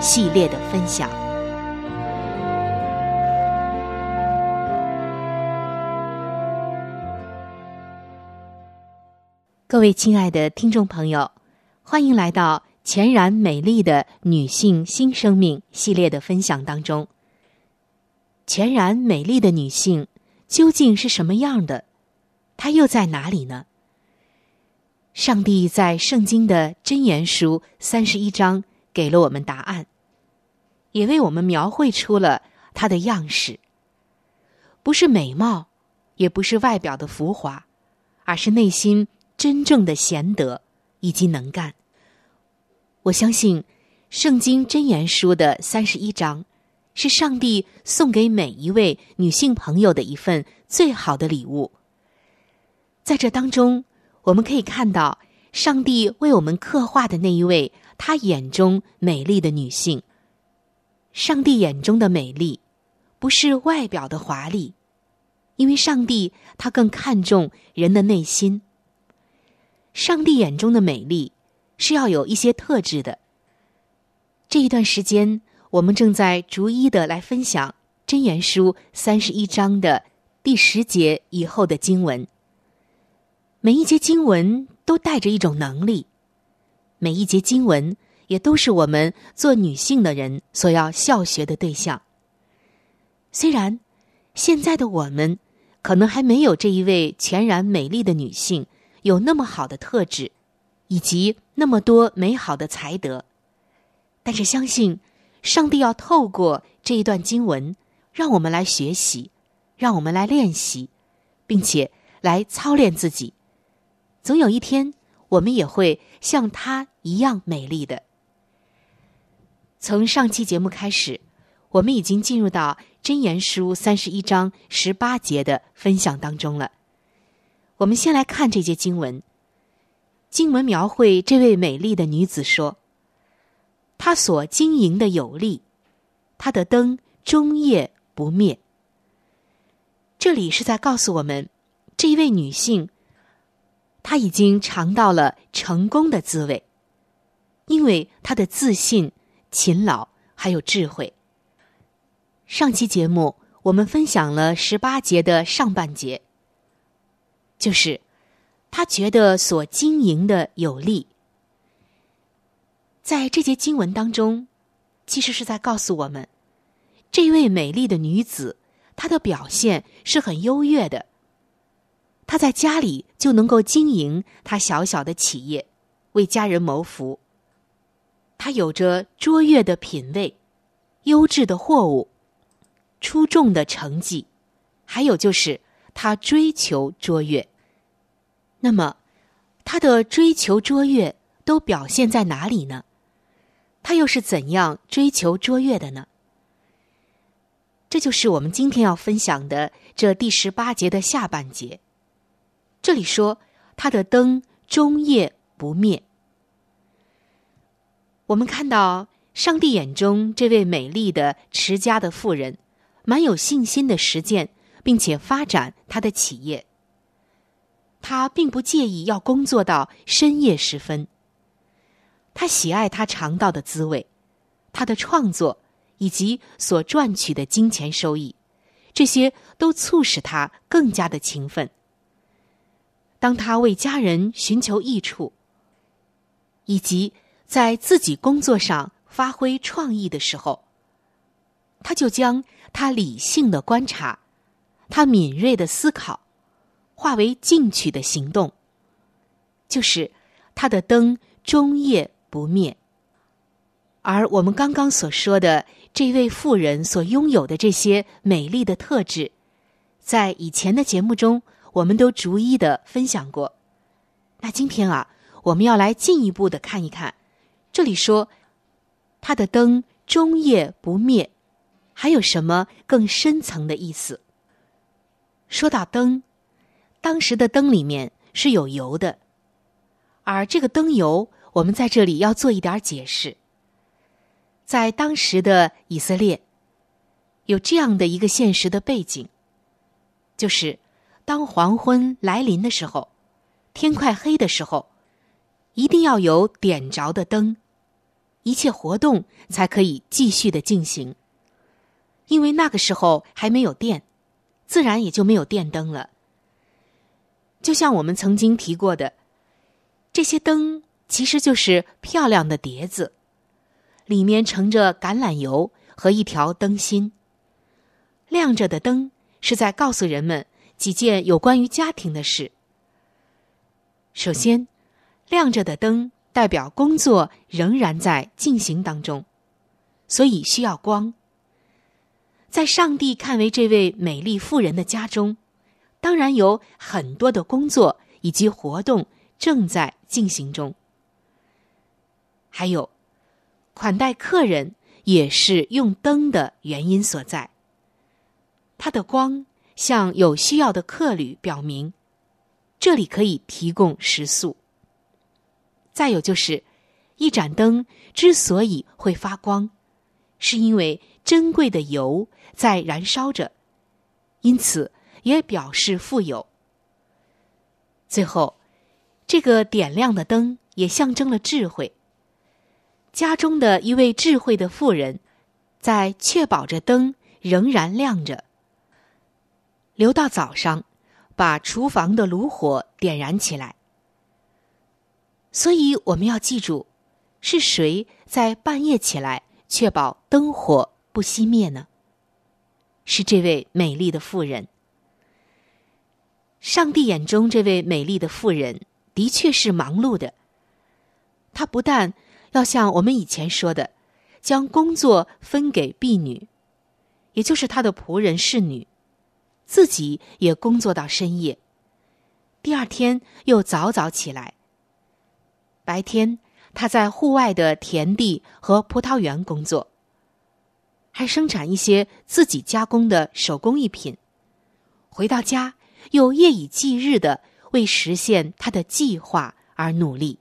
系列的分享。各位亲爱的听众朋友，欢迎来到全然美丽的女性新生命系列的分享当中。全然美丽的女性究竟是什么样的？她又在哪里呢？上帝在圣经的箴言书三十一章。给了我们答案，也为我们描绘出了它的样式。不是美貌，也不是外表的浮华，而是内心真正的贤德以及能干。我相信，《圣经真言书》的三十一章，是上帝送给每一位女性朋友的一份最好的礼物。在这当中，我们可以看到上帝为我们刻画的那一位。他眼中美丽的女性，上帝眼中的美丽，不是外表的华丽，因为上帝他更看重人的内心。上帝眼中的美丽是要有一些特质的。这一段时间，我们正在逐一的来分享《真言书》三十一章的第十节以后的经文。每一节经文都带着一种能力。每一节经文也都是我们做女性的人所要效学的对象。虽然现在的我们可能还没有这一位全然美丽的女性有那么好的特质，以及那么多美好的才德，但是相信上帝要透过这一段经文，让我们来学习，让我们来练习，并且来操练自己。总有一天。我们也会像她一样美丽的。从上期节目开始，我们已经进入到《箴言书》三十一章十八节的分享当中了。我们先来看这节经文。经文描绘这位美丽的女子说：“她所经营的有力，她的灯终夜不灭。”这里是在告诉我们，这一位女性，她已经尝到了成功的滋味，因为她的自信、勤劳还有智慧。上期节目我们分享了十八节的上半节，就是她觉得所经营的有利。在这节经文当中，其实是在告诉我们，这位美丽的女子，她的表现是很优越的。他在家里就能够经营他小小的企业，为家人谋福。他有着卓越的品味、优质的货物、出众的成绩，还有就是他追求卓越。那么，他的追求卓越都表现在哪里呢？他又是怎样追求卓越的呢？这就是我们今天要分享的这第十八节的下半节。这里说他的灯终夜不灭。我们看到上帝眼中这位美丽的持家的妇人，蛮有信心的实践，并且发展他的企业。他并不介意要工作到深夜时分。他喜爱他尝到的滋味，他的创作以及所赚取的金钱收益，这些都促使他更加的勤奋。当他为家人寻求益处，以及在自己工作上发挥创意的时候，他就将他理性的观察，他敏锐的思考，化为进取的行动，就是他的灯终夜。不灭。而我们刚刚所说的这位妇人所拥有的这些美丽的特质，在以前的节目中，我们都逐一的分享过。那今天啊，我们要来进一步的看一看，这里说他的灯终夜不灭，还有什么更深层的意思？说到灯，当时的灯里面是有油的，而这个灯油。我们在这里要做一点解释。在当时的以色列，有这样的一个现实的背景，就是当黄昏来临的时候，天快黑的时候，一定要有点着的灯，一切活动才可以继续的进行。因为那个时候还没有电，自然也就没有电灯了。就像我们曾经提过的，这些灯。其实就是漂亮的碟子，里面盛着橄榄油和一条灯芯。亮着的灯是在告诉人们几件有关于家庭的事。首先，亮着的灯代表工作仍然在进行当中，所以需要光。在上帝看为这位美丽妇人的家中，当然有很多的工作以及活动正在进行中。还有，款待客人也是用灯的原因所在。它的光向有需要的客旅表明，这里可以提供食宿。再有就是，一盏灯之所以会发光，是因为珍贵的油在燃烧着，因此也表示富有。最后，这个点亮的灯也象征了智慧。家中的一位智慧的妇人，在确保着灯仍然亮着，留到早上，把厨房的炉火点燃起来。所以我们要记住，是谁在半夜起来确保灯火不熄灭呢？是这位美丽的妇人。上帝眼中这位美丽的妇人的确是忙碌的，她不但。要像我们以前说的，将工作分给婢女，也就是她的仆人侍女，自己也工作到深夜。第二天又早早起来。白天他在户外的田地和葡萄园工作，还生产一些自己加工的手工艺品。回到家又夜以继日的为实现他的计划而努力。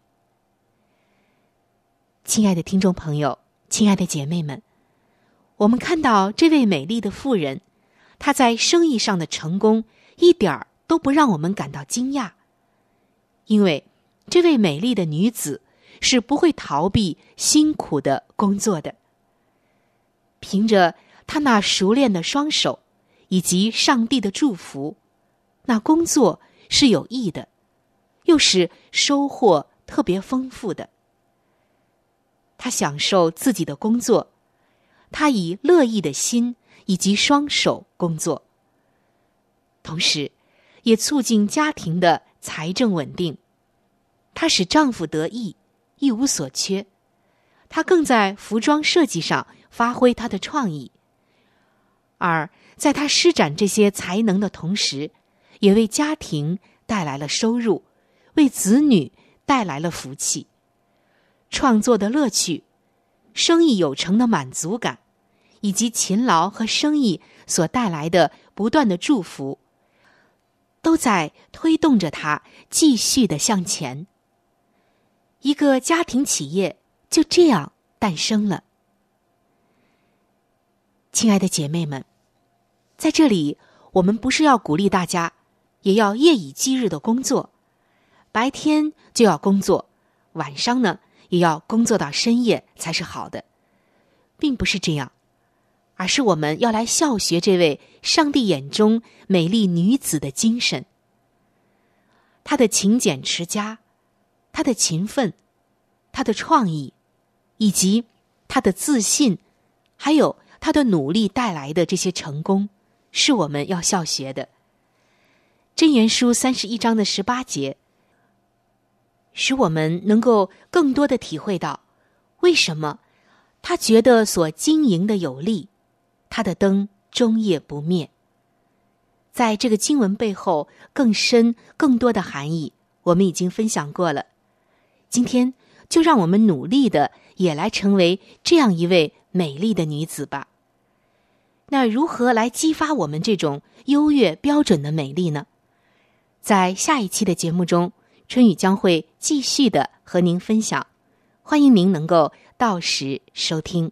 亲爱的听众朋友，亲爱的姐妹们，我们看到这位美丽的妇人，她在生意上的成功一点儿都不让我们感到惊讶，因为这位美丽的女子是不会逃避辛苦的工作的。凭着她那熟练的双手以及上帝的祝福，那工作是有益的，又是收获特别丰富的。她享受自己的工作，她以乐意的心以及双手工作，同时。也促进家庭的财政稳定，她使丈夫得意，一无所缺。她更在服装设计上发挥她的创意，而在她施展这些才能的同时，也为家庭带来了收入，为子女带来了福气。创作的乐趣，生意有成的满足感，以及勤劳和生意所带来的不断的祝福。都在推动着他继续的向前。一个家庭企业就这样诞生了。亲爱的姐妹们，在这里，我们不是要鼓励大家，也要夜以继日的工作，白天就要工作，晚上呢也要工作到深夜才是好的，并不是这样。而是我们要来效学这位上帝眼中美丽女子的精神。她的勤俭持家，她的勤奋，她的创意，以及她的自信，还有她的努力带来的这些成功，是我们要效学的。真言书三十一章的十八节，使我们能够更多的体会到，为什么他觉得所经营的有利。他的灯终夜不灭。在这个经文背后更深、更多的含义，我们已经分享过了。今天就让我们努力的也来成为这样一位美丽的女子吧。那如何来激发我们这种优越标准的美丽呢？在下一期的节目中，春雨将会继续的和您分享，欢迎您能够到时收听。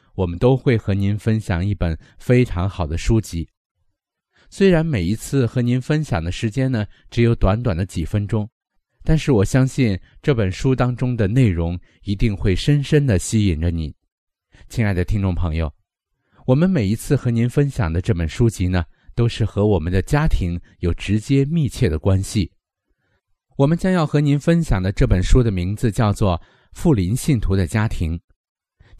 我们都会和您分享一本非常好的书籍，虽然每一次和您分享的时间呢只有短短的几分钟，但是我相信这本书当中的内容一定会深深的吸引着你，亲爱的听众朋友。我们每一次和您分享的这本书籍呢，都是和我们的家庭有直接密切的关系。我们将要和您分享的这本书的名字叫做《富林信徒的家庭》。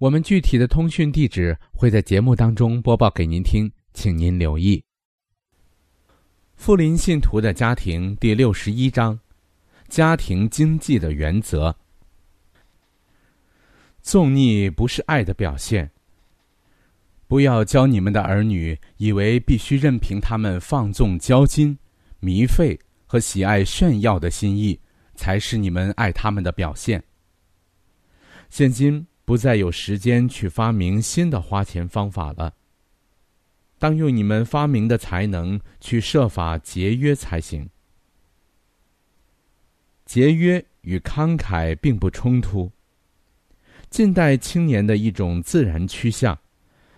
我们具体的通讯地址会在节目当中播报给您听，请您留意。富林信徒的家庭第六十一章：家庭经济的原则。纵逆不是爱的表现。不要教你们的儿女以为必须任凭他们放纵交金、迷费和喜爱炫耀的心意，才是你们爱他们的表现。现今。不再有时间去发明新的花钱方法了。当用你们发明的才能去设法节约才行。节约与慷慨并不冲突。近代青年的一种自然趋向，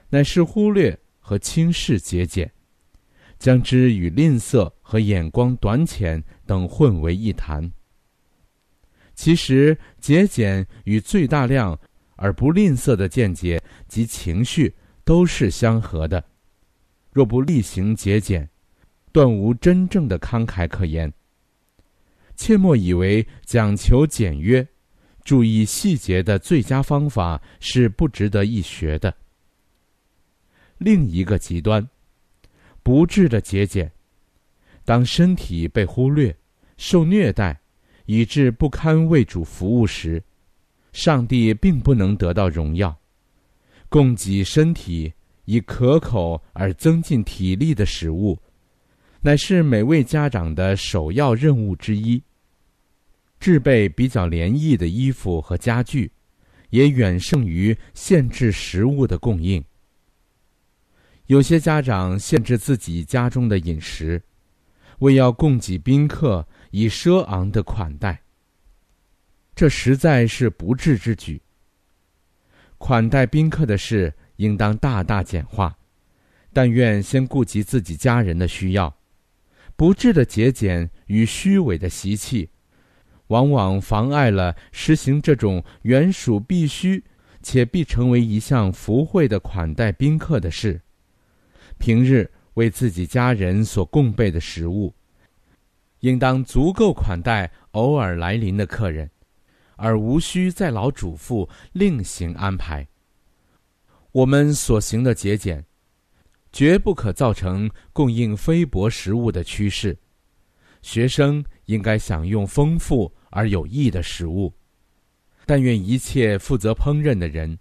乃是忽略和轻视节俭，将之与吝啬和眼光短浅等混为一谈。其实节俭与最大量。而不吝啬的见解及情绪都是相合的。若不厉行节俭，断无真正的慷慨可言。切莫以为讲求简约、注意细节的最佳方法是不值得一学的。另一个极端，不智的节俭，当身体被忽略、受虐待，以致不堪为主服务时，上帝并不能得到荣耀。供给身体以可口而增进体力的食物，乃是每位家长的首要任务之一。制备比较廉宜的衣服和家具，也远胜于限制食物的供应。有些家长限制自己家中的饮食，为要供给宾客以奢昂的款待。这实在是不智之举。款待宾客的事应当大大简化，但愿先顾及自己家人的需要。不智的节俭与虚伪的习气，往往妨碍了实行这种原属必须且必成为一项福惠的款待宾客的事。平日为自己家人所供备的食物，应当足够款待偶尔来临的客人，而无需再劳主妇另行安排。我们所行的节俭，绝不可造成供应非薄食物的趋势。学生应该享用丰富而有益的食物，但愿一切负责烹饪的人，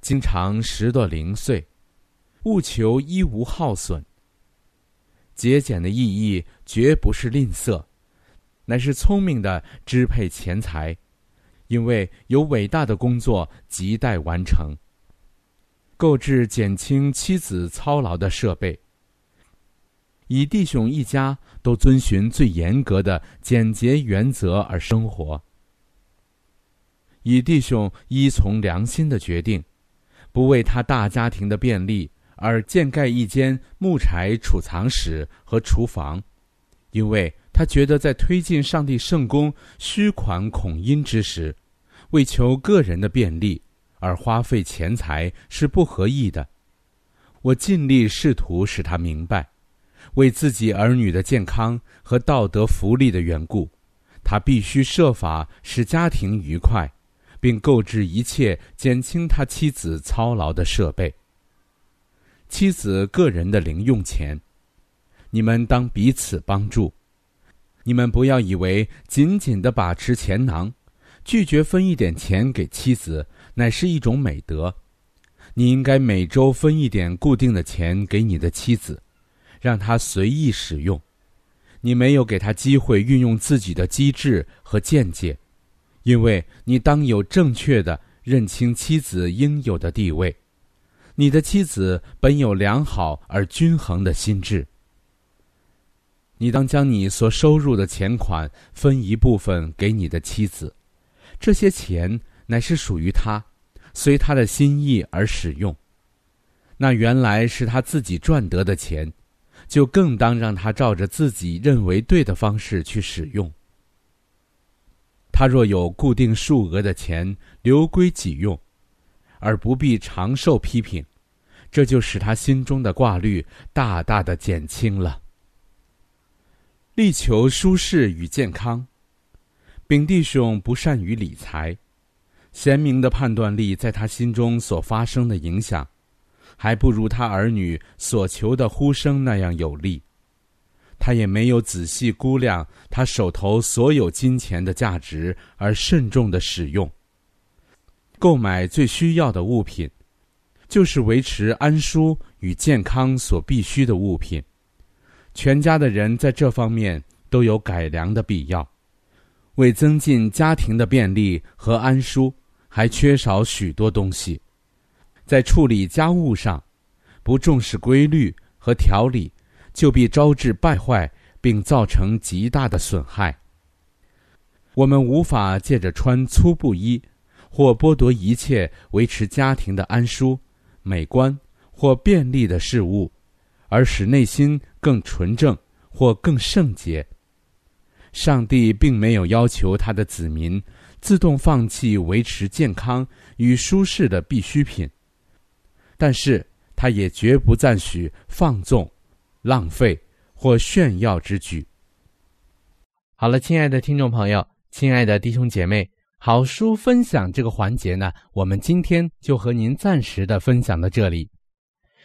经常食得零碎。务求一无耗损。节俭的意义绝不是吝啬，乃是聪明的支配钱财，因为有伟大的工作亟待完成。购置减轻妻子操劳的设备，以弟兄一家都遵循最严格的简洁原则而生活，以弟兄依从良心的决定，不为他大家庭的便利。而建盖一间木柴储藏室和厨房，因为他觉得在推进上帝圣功虚款恐阴之时，为求个人的便利而花费钱财是不合意的。我尽力试图使他明白，为自己儿女的健康和道德福利的缘故，他必须设法使家庭愉快，并购置一切减轻他妻子操劳的设备。妻子个人的零用钱，你们当彼此帮助。你们不要以为紧紧的把持钱囊，拒绝分一点钱给妻子，乃是一种美德。你应该每周分一点固定的钱给你的妻子，让她随意使用。你没有给她机会运用自己的机智和见解，因为你当有正确的认清妻子应有的地位。你的妻子本有良好而均衡的心智，你当将你所收入的钱款分一部分给你的妻子，这些钱乃是属于他，随他的心意而使用。那原来是他自己赚得的钱，就更当让他照着自己认为对的方式去使用。他若有固定数额的钱留归己用。而不必常受批评，这就使他心中的挂虑大大的减轻了。力求舒适与健康，丙弟兄不善于理财，贤明的判断力在他心中所发生的影响，还不如他儿女所求的呼声那样有力。他也没有仔细估量他手头所有金钱的价值，而慎重的使用。购买最需要的物品，就是维持安舒与健康所必需的物品。全家的人在这方面都有改良的必要。为增进家庭的便利和安舒，还缺少许多东西。在处理家务上，不重视规律和条理，就必招致败坏，并造成极大的损害。我们无法借着穿粗布衣。或剥夺一切维持家庭的安舒、美观或便利的事物，而使内心更纯正或更圣洁。上帝并没有要求他的子民自动放弃维持健康与舒适的必需品，但是他也绝不赞许放纵、浪费或炫耀之举。好了，亲爱的听众朋友，亲爱的弟兄姐妹，好书分享这个环节呢，我们今天就和您暂时的分享到这里。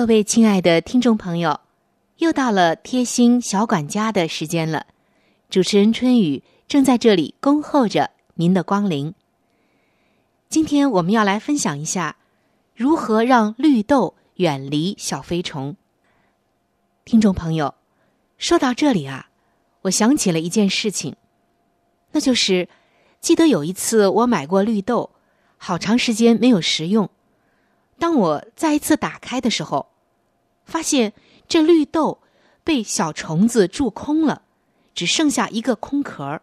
各位亲爱的听众朋友，又到了贴心小管家的时间了。主持人春雨正在这里恭候着您的光临。今天我们要来分享一下如何让绿豆远离小飞虫。听众朋友，说到这里啊。我想起了一件事情，那就是记得有一次我买过绿豆，好长时间没有食用。当我再一次打开的时候，发现这绿豆被小虫子蛀空了，只剩下一个空壳。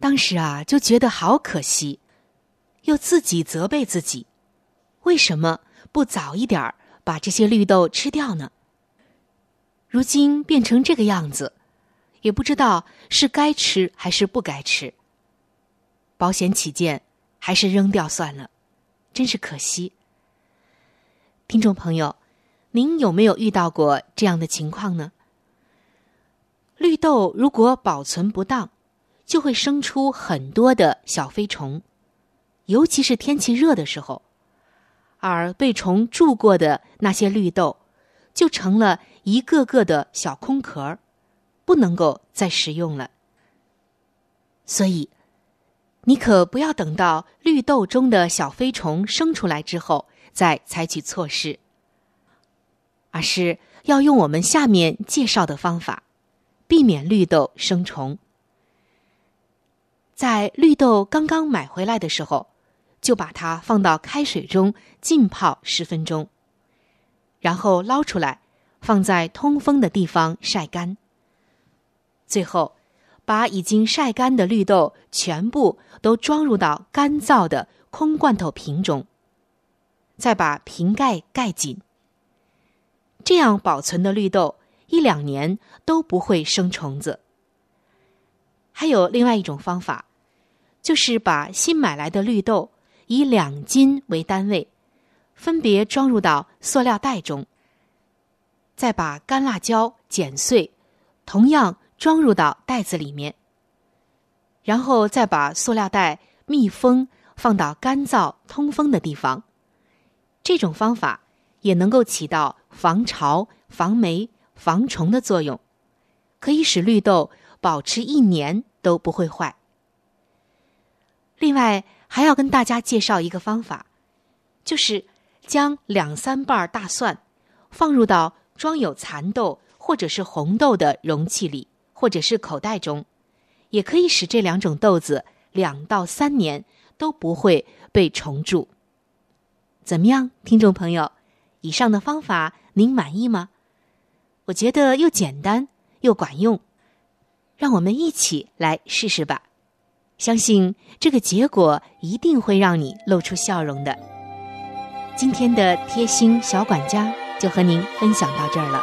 当时啊，就觉得好可惜，又自己责备自己，为什么不早一点把这些绿豆吃掉呢？如今变成这个样子。也不知道是该吃还是不该吃。保险起见，还是扔掉算了，真是可惜。听众朋友，您有没有遇到过这样的情况呢？绿豆如果保存不当，就会生出很多的小飞虫，尤其是天气热的时候，而被虫蛀过的那些绿豆，就成了一个个的小空壳。不能够再食用了，所以你可不要等到绿豆中的小飞虫生出来之后再采取措施，而是要用我们下面介绍的方法，避免绿豆生虫。在绿豆刚刚买回来的时候，就把它放到开水中浸泡十分钟，然后捞出来，放在通风的地方晒干。最后，把已经晒干的绿豆全部都装入到干燥的空罐头瓶中，再把瓶盖盖紧。这样保存的绿豆一两年都不会生虫子。还有另外一种方法，就是把新买来的绿豆以两斤为单位，分别装入到塑料袋中，再把干辣椒剪碎，同样。装入到袋子里面，然后再把塑料袋密封，放到干燥通风的地方。这种方法也能够起到防潮、防霉、防虫的作用，可以使绿豆保持一年都不会坏。另外，还要跟大家介绍一个方法，就是将两三瓣大蒜放入到装有蚕豆或者是红豆的容器里。或者是口袋中，也可以使这两种豆子两到三年都不会被虫蛀。怎么样，听众朋友？以上的方法您满意吗？我觉得又简单又管用，让我们一起来试试吧。相信这个结果一定会让你露出笑容的。今天的贴心小管家就和您分享到这儿了。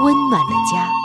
温暖的家。